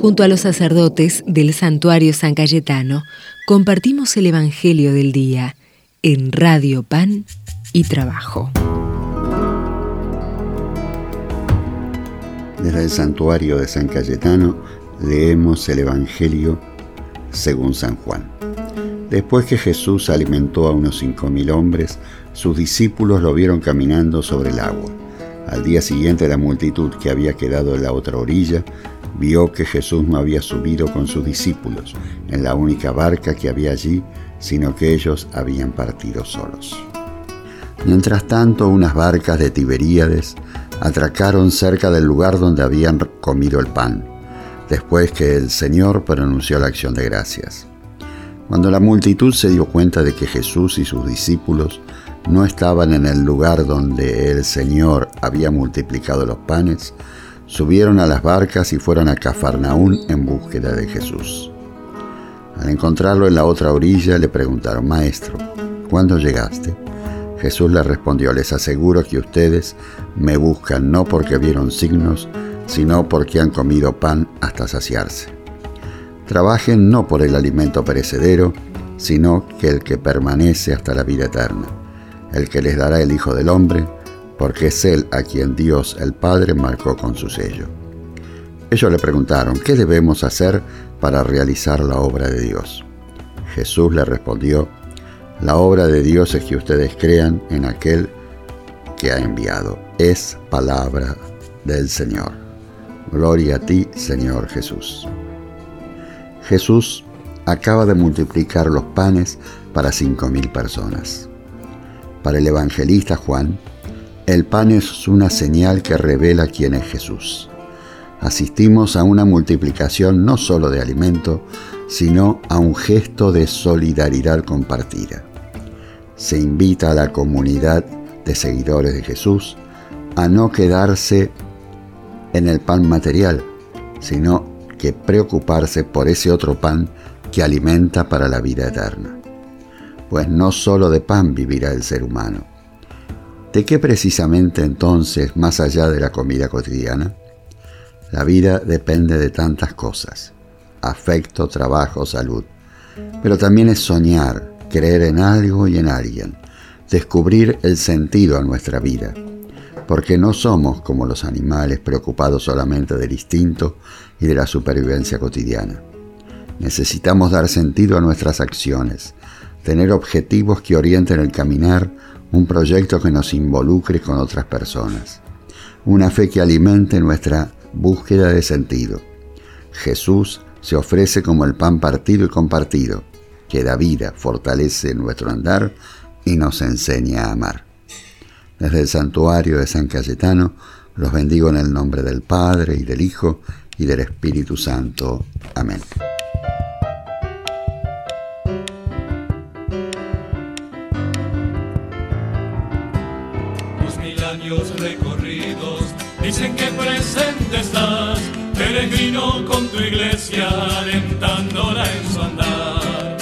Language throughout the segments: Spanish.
Junto a los sacerdotes del santuario San Cayetano, compartimos el Evangelio del Día en Radio Pan y Trabajo. Desde el santuario de San Cayetano leemos el Evangelio según San Juan. Después que Jesús alimentó a unos cinco mil hombres, sus discípulos lo vieron caminando sobre el agua. Al día siguiente la multitud que había quedado en la otra orilla vio que Jesús no había subido con sus discípulos en la única barca que había allí, sino que ellos habían partido solos. Mientras tanto, unas barcas de Tiberíades atracaron cerca del lugar donde habían comido el pan, después que el Señor pronunció la acción de gracias. Cuando la multitud se dio cuenta de que Jesús y sus discípulos no estaban en el lugar donde el Señor había multiplicado los panes, subieron a las barcas y fueron a Cafarnaún en búsqueda de Jesús. Al encontrarlo en la otra orilla le preguntaron, Maestro, ¿cuándo llegaste? Jesús le respondió, les aseguro que ustedes me buscan no porque vieron signos, sino porque han comido pan hasta saciarse. Trabajen no por el alimento perecedero, sino que el que permanece hasta la vida eterna el que les dará el Hijo del Hombre, porque es Él a quien Dios el Padre marcó con su sello. Ellos le preguntaron, ¿qué debemos hacer para realizar la obra de Dios? Jesús le respondió, la obra de Dios es que ustedes crean en aquel que ha enviado. Es palabra del Señor. Gloria a ti, Señor Jesús. Jesús acaba de multiplicar los panes para cinco mil personas. Para el evangelista Juan, el pan es una señal que revela quién es Jesús. Asistimos a una multiplicación no solo de alimento, sino a un gesto de solidaridad compartida. Se invita a la comunidad de seguidores de Jesús a no quedarse en el pan material, sino que preocuparse por ese otro pan que alimenta para la vida eterna pues no solo de pan vivirá el ser humano. ¿De qué precisamente entonces, más allá de la comida cotidiana? La vida depende de tantas cosas, afecto, trabajo, salud, pero también es soñar, creer en algo y en alguien, descubrir el sentido a nuestra vida, porque no somos como los animales preocupados solamente del instinto y de la supervivencia cotidiana. Necesitamos dar sentido a nuestras acciones, tener objetivos que orienten el caminar, un proyecto que nos involucre con otras personas, una fe que alimente nuestra búsqueda de sentido. Jesús se ofrece como el pan partido y compartido, que da vida, fortalece nuestro andar y nos enseña a amar. Desde el santuario de San Cayetano, los bendigo en el nombre del Padre y del Hijo y del Espíritu Santo. Amén. Recorridos dicen que presente estás, peregrino con tu iglesia, alentándola en su andar.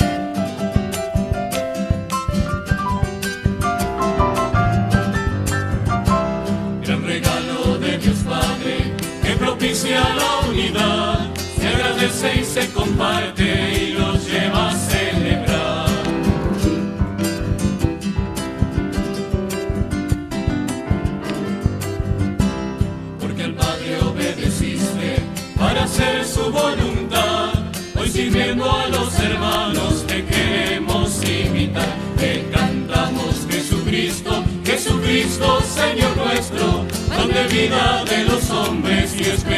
Gran regalo de Dios Padre que propicia la unidad, se agradece y se comparte voluntad. Hoy sirviendo a los hermanos te queremos imitar. Te cantamos Jesucristo, Jesucristo, Señor nuestro, pan de vida de los hombres y esperanza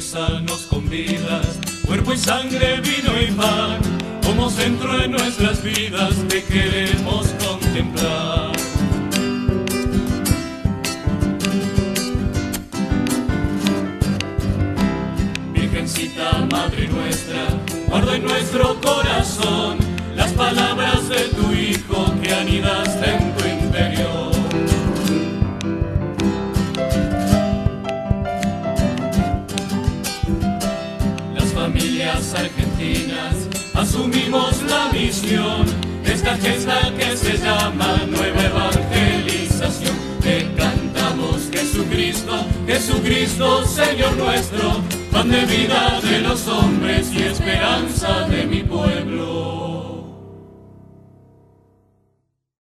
nos convidas, cuerpo y sangre, vino y pan, como centro de nuestras vidas te queremos contemplar. Virgencita, Madre nuestra, guarda en nuestro corazón las palabras argentinas asumimos la misión esta gesta que se llama nueva evangelización. Te cantamos Jesucristo, Jesucristo, Señor nuestro, pan de vida de los hombres y esperanza de mi pueblo.